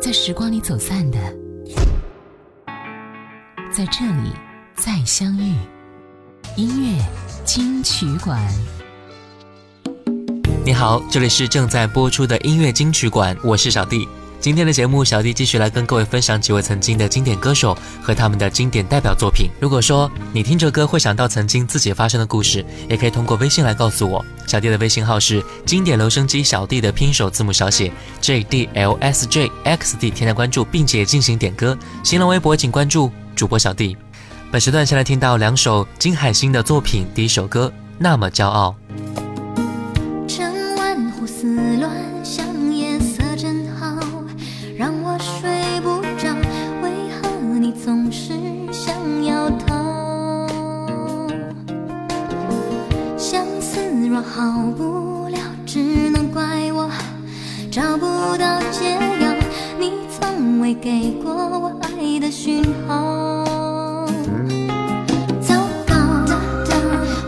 在时光里走散的，在这里再相遇。音乐金曲馆。你好，这里是正在播出的音乐金曲馆，我是小弟。今天的节目，小弟继续来跟各位分享几位曾经的经典歌手和他们的经典代表作品。如果说你听着歌会想到曾经自己发生的故事，也可以通过微信来告诉我。小弟的微信号是经典留声机小弟的拼手字母小写 J D L S J X D，添加关注并且进行点歌。新浪微博请关注主播小弟。本时段先来听到两首金海心的作品，第一首歌《那么骄傲》。从未给过我爱的讯号。糟糕，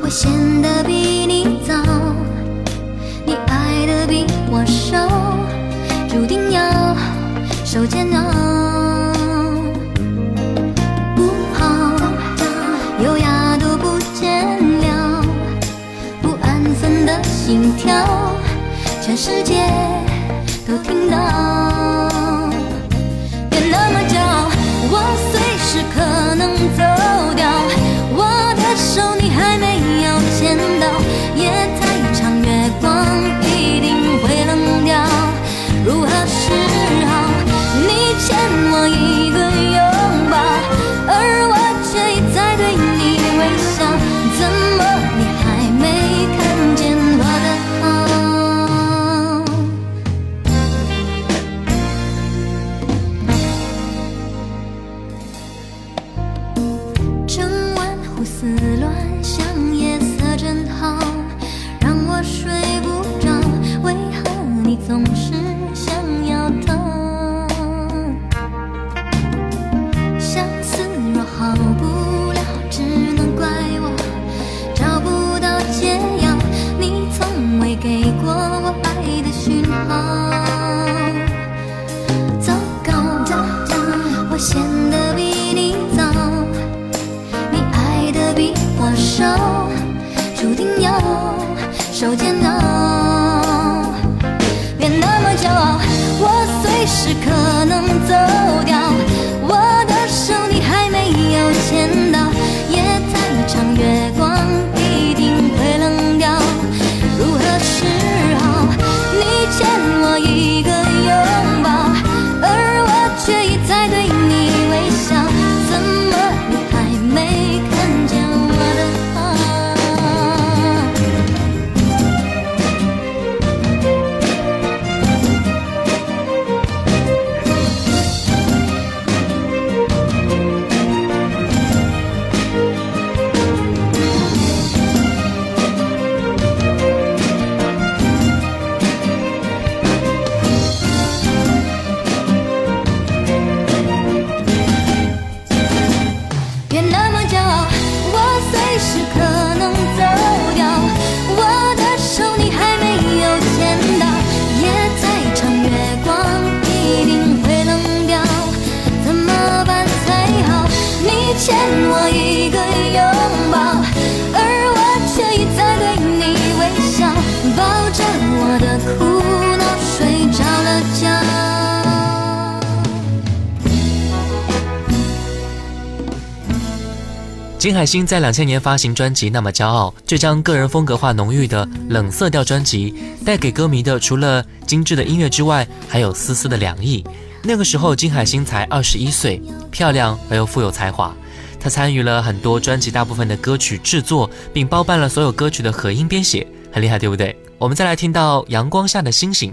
我陷得比你早，你爱的比我少，注定要受煎熬。不好，优雅都不见了，不安分的心跳，全世界金海心在两千年发行专辑《那么骄傲》，这张个人风格化浓郁的冷色调专辑，带给歌迷的除了精致的音乐之外，还有丝丝的凉意。那个时候，金海心才二十一岁，漂亮而又富有才华。她参与了很多专辑大部分的歌曲制作，并包办了所有歌曲的和音编写，很厉害，对不对？我们再来听到《阳光下的星星》。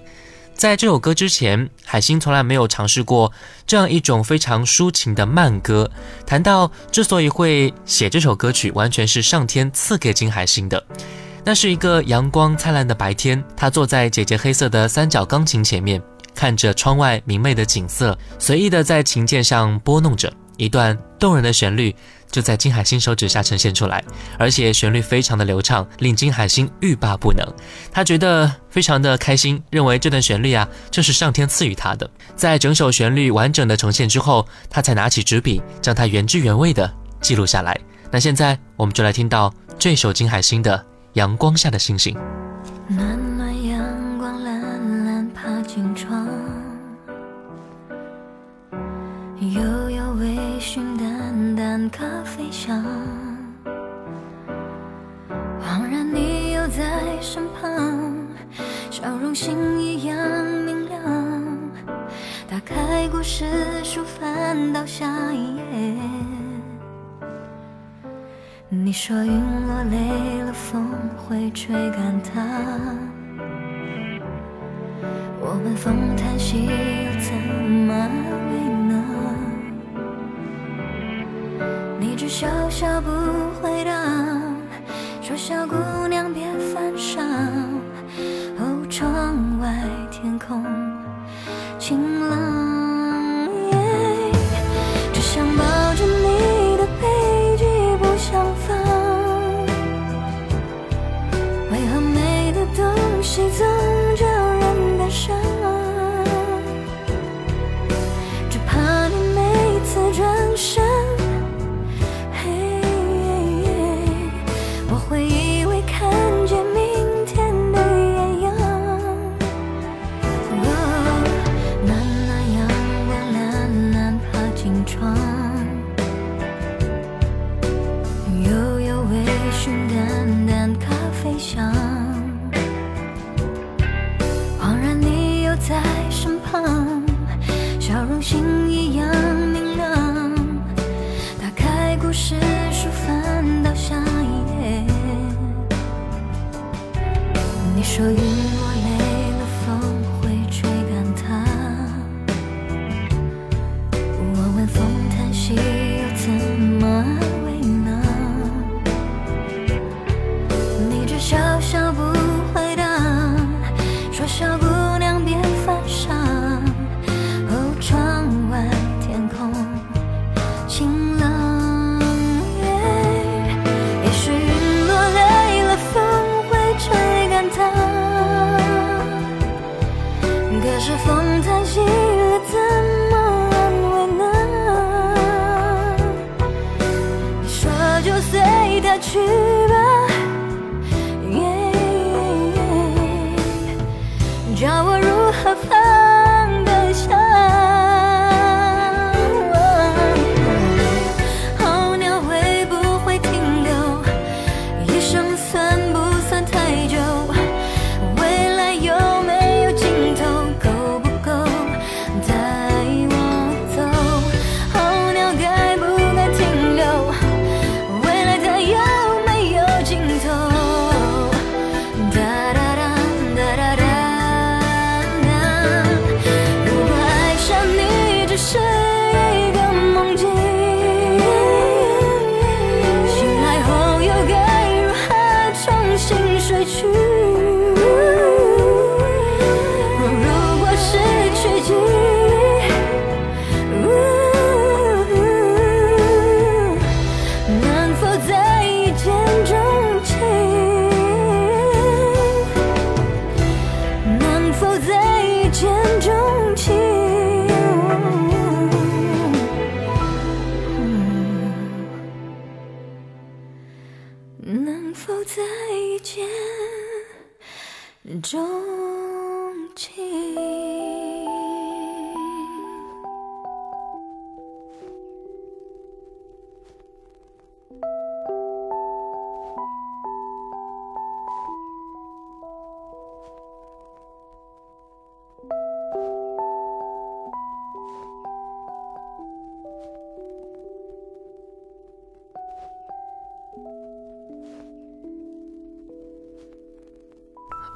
在这首歌之前，海星从来没有尝试过这样一种非常抒情的慢歌。谈到之所以会写这首歌曲，完全是上天赐给金海星的。那是一个阳光灿烂的白天，他坐在姐姐黑色的三角钢琴前面，看着窗外明媚的景色，随意的在琴键上拨弄着一段动人的旋律，就在金海心手指下呈现出来，而且旋律非常的流畅，令金海心欲罢不能。他觉得非常的开心，认为这段旋律啊，正是上天赐予他的。在整首旋律完整的呈现之后，他才拿起纸笔，将它原汁原味的记录下来。那现在我们就来听到这首金海心的《阳光下的星星》。笑容星一样明亮。打开故事书，翻到下一页。你说云落累了，风会吹干它。我们风叹息，又怎么安慰呢？你只笑笑不回答，说小姑娘别空晴朗，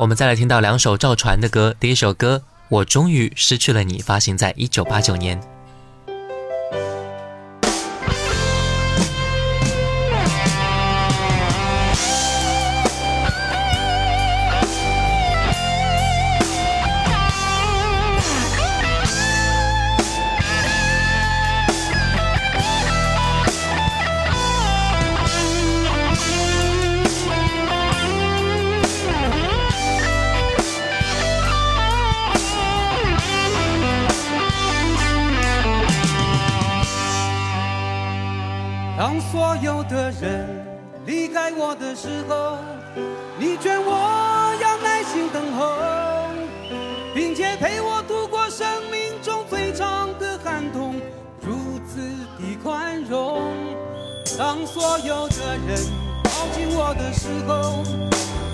我们再来听到两首赵传的歌，第一首歌《我终于失去了你》，发行在一九八九年。当所有的人离开我的时候，你劝我要耐心等候，并且陪我度过生命中最长的寒冬，如此的宽容。当所有的人靠近我的时候，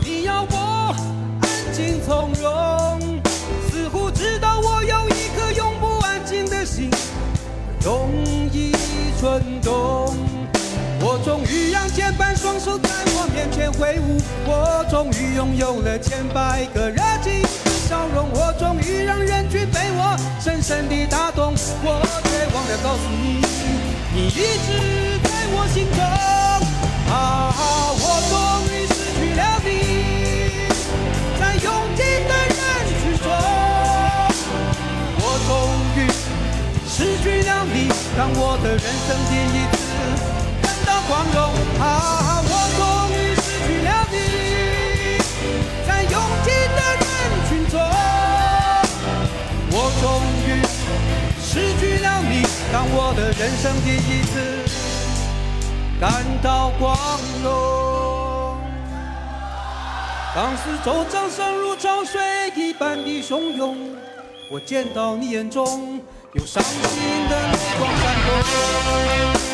你要我安静从容，似乎知道我有一颗永不安静的心，容易蠢动。终于让千百双手在我面前挥舞，我终于拥有了千百个热情的笑容，我终于让人群被我深深地打动。我却忘了告诉你，你一直在我心中。啊，我终于失去了你，在拥挤的人群中，我终于失去了你，当我的人生第一次我的人生第一次感到光荣。当四周掌声如潮水一般的汹涌，我见到你眼中有伤心的泪光闪动。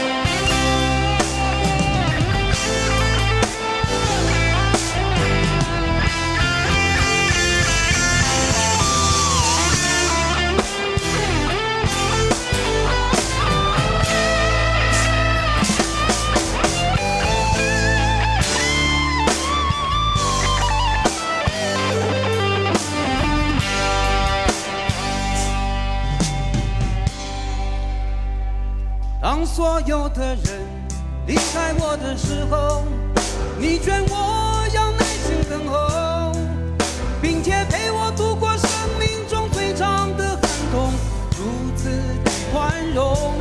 有的人离开我的时候，你劝我要耐心等候，并且陪我度过生命中最长的寒冬，如此的宽容。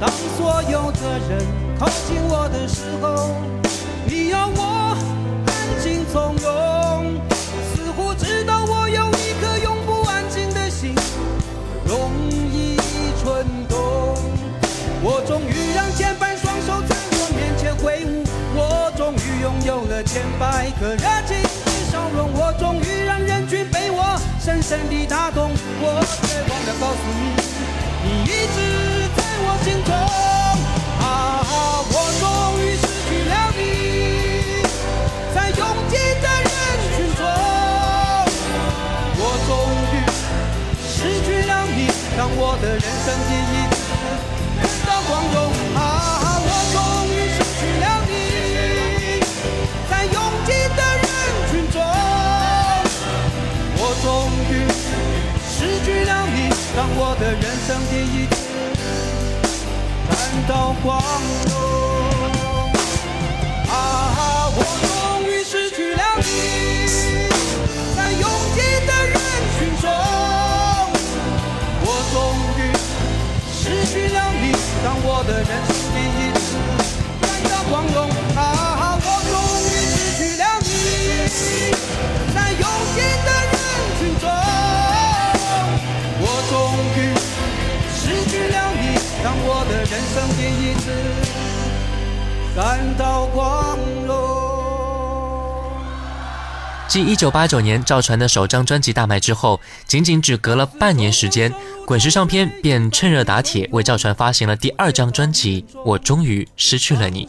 当所有的人靠近我的时候，你要我安静从容，似乎知道我有一颗永不安静的心，容易蠢动。我终于千百个热情的笑容，我终于让人群被我深深地打动，我却忘了告诉你，你一直在我心中。啊，我终于失去了你，在拥挤的人群中，我终于失去了你，当我的人生第一次。感到光荣啊！我的人生第一次感到光荣啊！我终于失去了你，在拥挤的人群中，我终于。失去了你，当我的人生第一次感到光荣啊！我终于失去了你，在拥挤的人群中，当我的人生第一次感到光荣。继一九八九年赵传的首张专辑大卖之后，仅仅只隔了半年时间，滚石唱片便趁热打铁为赵传发行了第二张专辑《我终于失去了你》，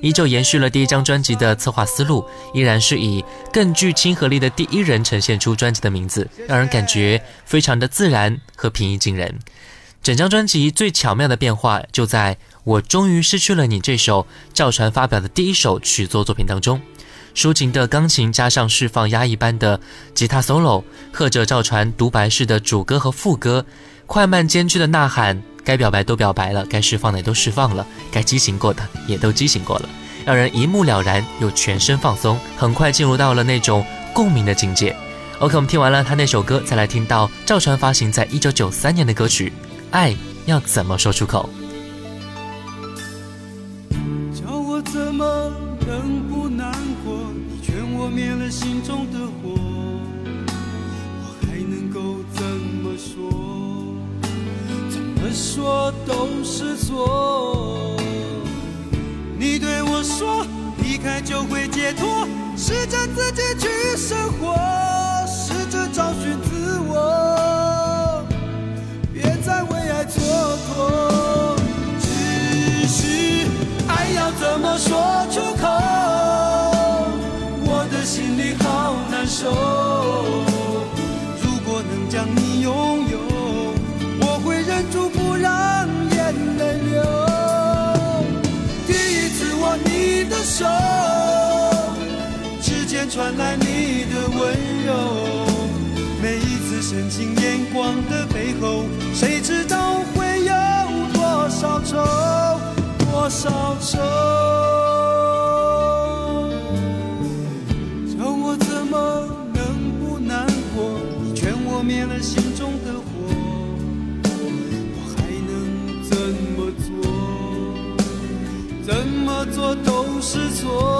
依旧延续了第一张专辑的策划思路，依然是以更具亲和力的第一人呈现出专辑的名字，让人感觉非常的自然和平易近人。整张专辑最巧妙的变化就在我终于失去了你这首赵传发表的第一首曲作作品当中。抒情的钢琴加上释放压抑般的吉他 solo，和着赵传独白式的主歌和副歌，快慢兼具的呐喊，该表白都表白了，该释放的也都释放了，该激情过的也都激情过了，让人一目了然又全身放松，很快进入到了那种共鸣的境界。OK，我们听完了他那首歌，再来听到赵传发行在一九九三年的歌曲《爱要怎么说出口》。叫我怎么能不难过？你劝我灭了心中的火，我还能够怎么说？怎么说都是错。你对我说，离开就会解脱，试着自己去生活，试着找寻自我，再为爱蹉跎。只是爱要怎么说出口，我的心里好难受。如果能将你拥有，我会忍住不让眼泪流。第一次握你的手，指尖传来你的温柔。深情眼光的背后，谁知道会有多少愁，多少愁。叫我怎么能不难过？你劝我灭了心中的火，我还能怎么做？怎么做都是错。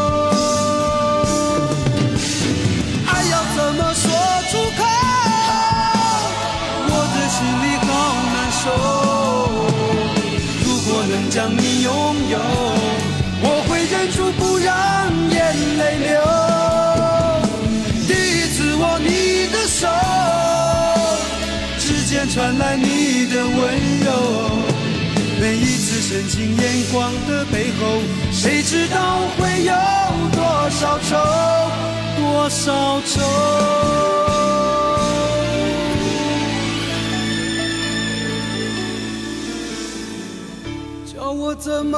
泪流。第一次握你的手。指尖传来你的温柔，每一次深情眼光的背后，谁知道会有多少愁，多少愁？叫我怎么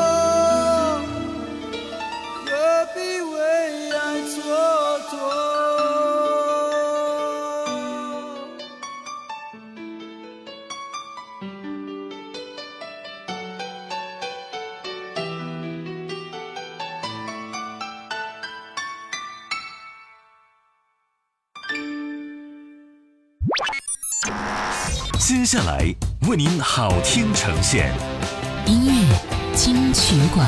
下来为您好听呈现，音乐金曲馆，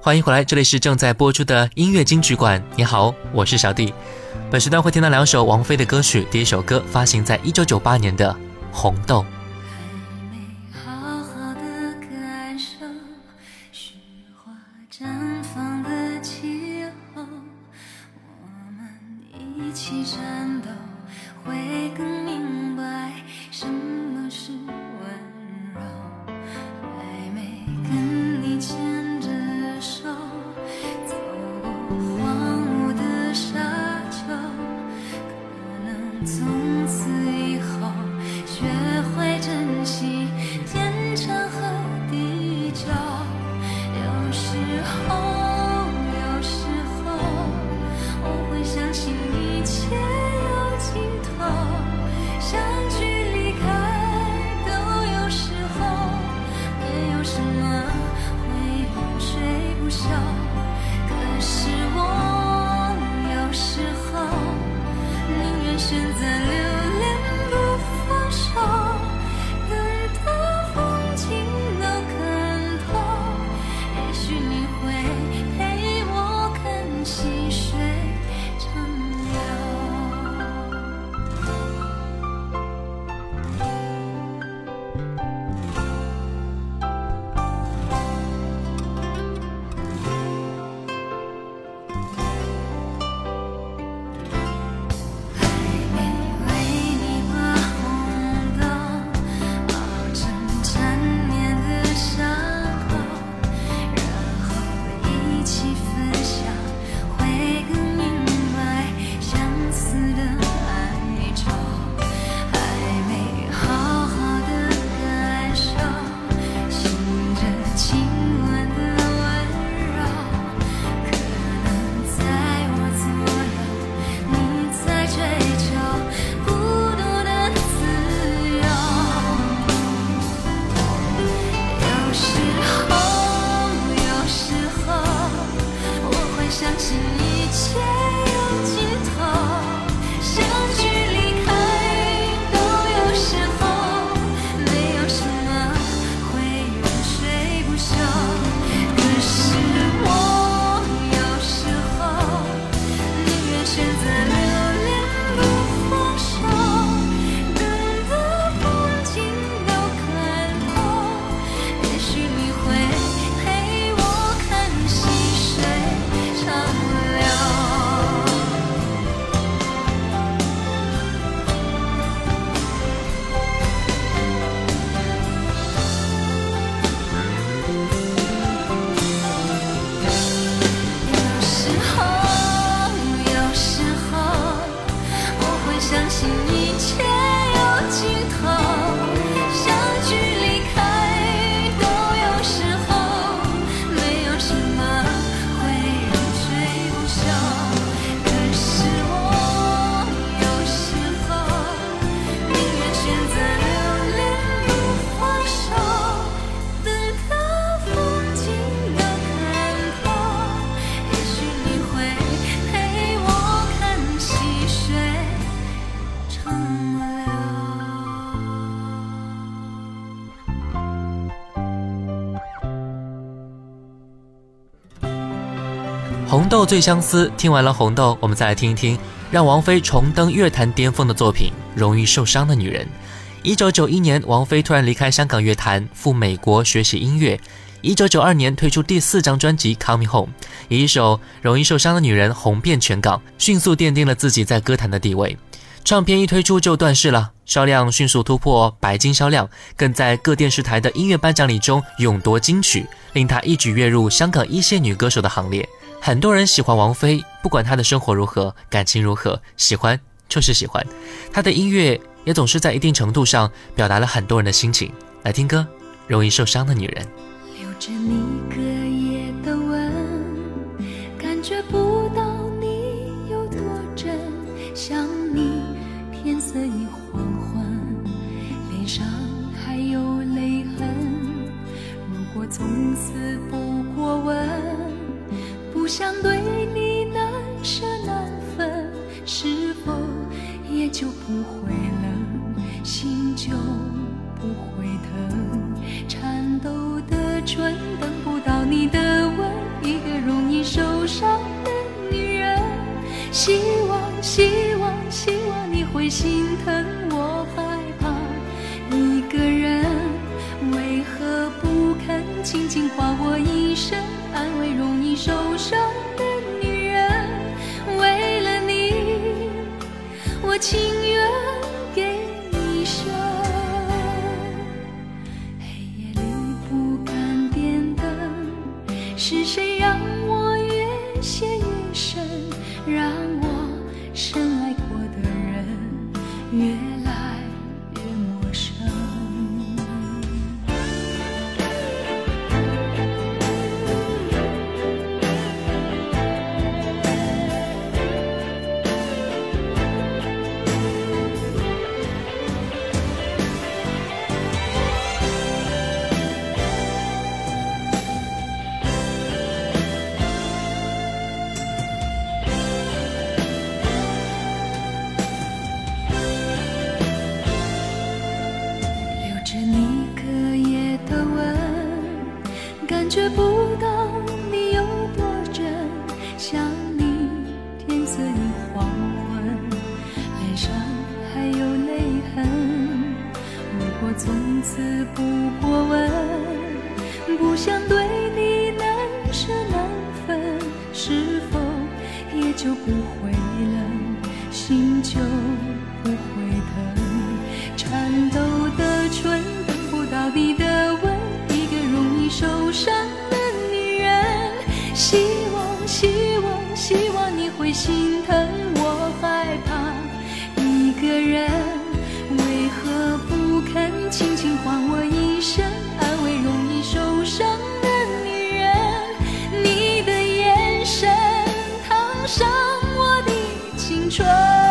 欢迎回来，这里是正在播出的音乐金曲馆。你好，我是小弟。本时段会听到两首王菲的歌曲，第一首歌发行在一九九八年的《红豆》。豆最相思。听完了红豆，我们再来听一听让王菲重登乐坛巅峰的作品《容易受伤的女人》。一九九一年，王菲突然离开香港乐坛，赴美国学习音乐。一九九二年推出第四张专辑《Coming Home》，以一首《容易受伤的女人》红遍全港，迅速奠定了自己在歌坛的地位。唱片一推出就断市了，销量迅速突破白金销量，更在各电视台的音乐颁奖礼中勇夺金曲，令她一举跃入香港一线女歌手的行列。很多人喜欢王菲，不管她的生活如何，感情如何，喜欢就是喜欢。她的音乐也总是在一定程度上表达了很多人的心情。来听歌，《容易受伤的女人》。留着你隔夜的吻，感觉不到你有多真。想你，天色已黄昏，脸上还有泪痕。如果从此不过问，不想对你难舍难分，是否也就不会冷，心就不会疼？颤抖的唇等不到你的吻，一个容易受伤的女人。希望，希望，希望你会心疼我，害怕一个人，为何不肯轻轻唤我一声，安慰容易受伤的女人？为了你，我情春。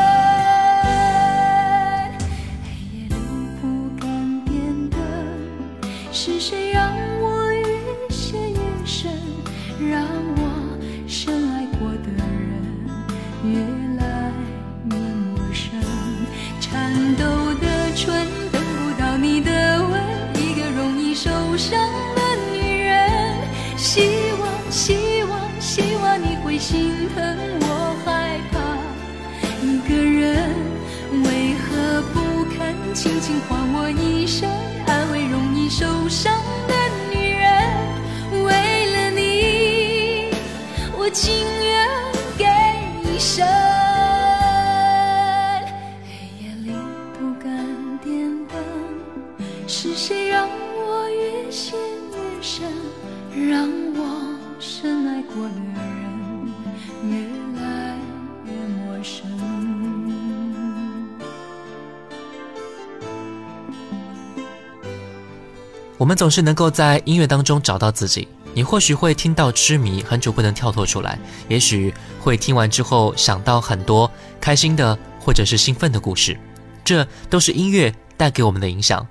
我们总是能够在音乐当中找到自己。你或许会听到痴迷，很久不能跳脱出来；也许会听完之后想到很多开心的或者是兴奋的故事。这都是音乐带给我们的影响。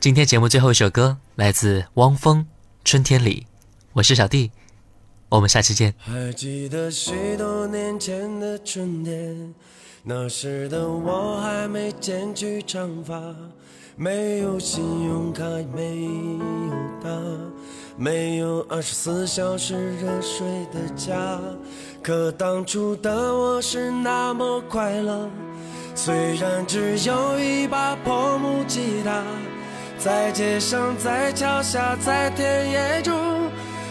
今天节目最后一首歌来自汪峰《春天里》，我是小弟，我们下期见。还记得许多年前的春天，那时的我还没剪去长发，没有信用卡，没有他，没有二十四小时热水的家。可当初的我是那么快乐，虽然只有一把破木吉他。在街上，在桥下，在田野中，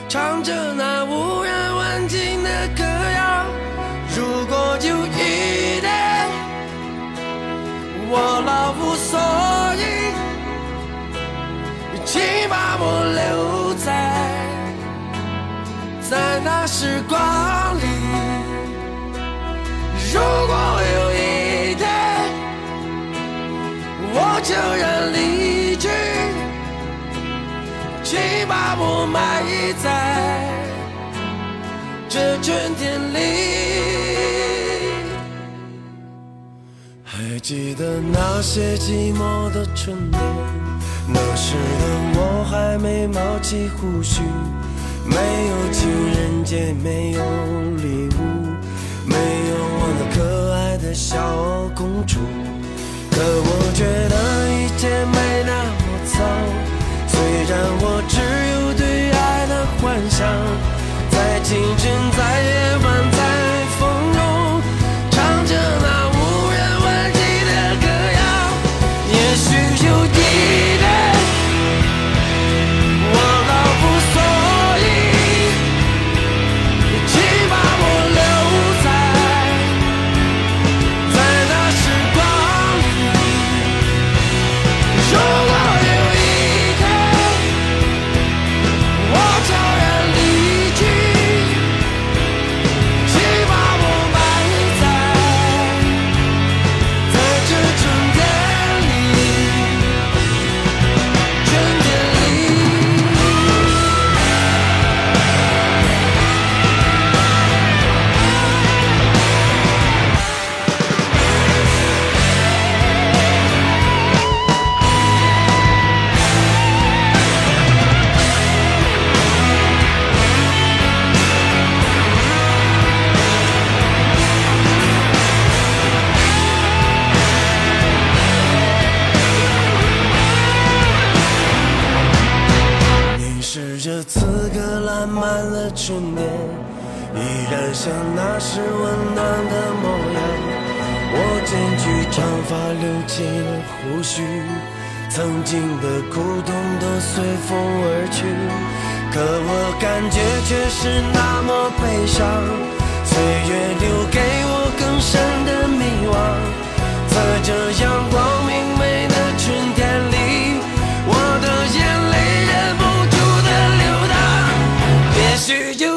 唱着那无人问津的歌谣。如果有一天把我留在在那时光里。如果有一天我悄然离去。请把我埋在这春天里。还记得那些寂寞的春天，那时的我还没冒起胡须，没有情人节，没有礼物，没有我那可爱的小公主。可我觉得一切没那么糟。虽然我只有对爱的幻想，在清晨，在夜晚，在是温暖的模样。我剪去长发留起了胡须曾经的苦痛都随风而去。可我感觉却是那么悲伤岁月留给我更深的迷惘。在这阳光明媚的春天里我的眼泪忍不住的流淌。也许就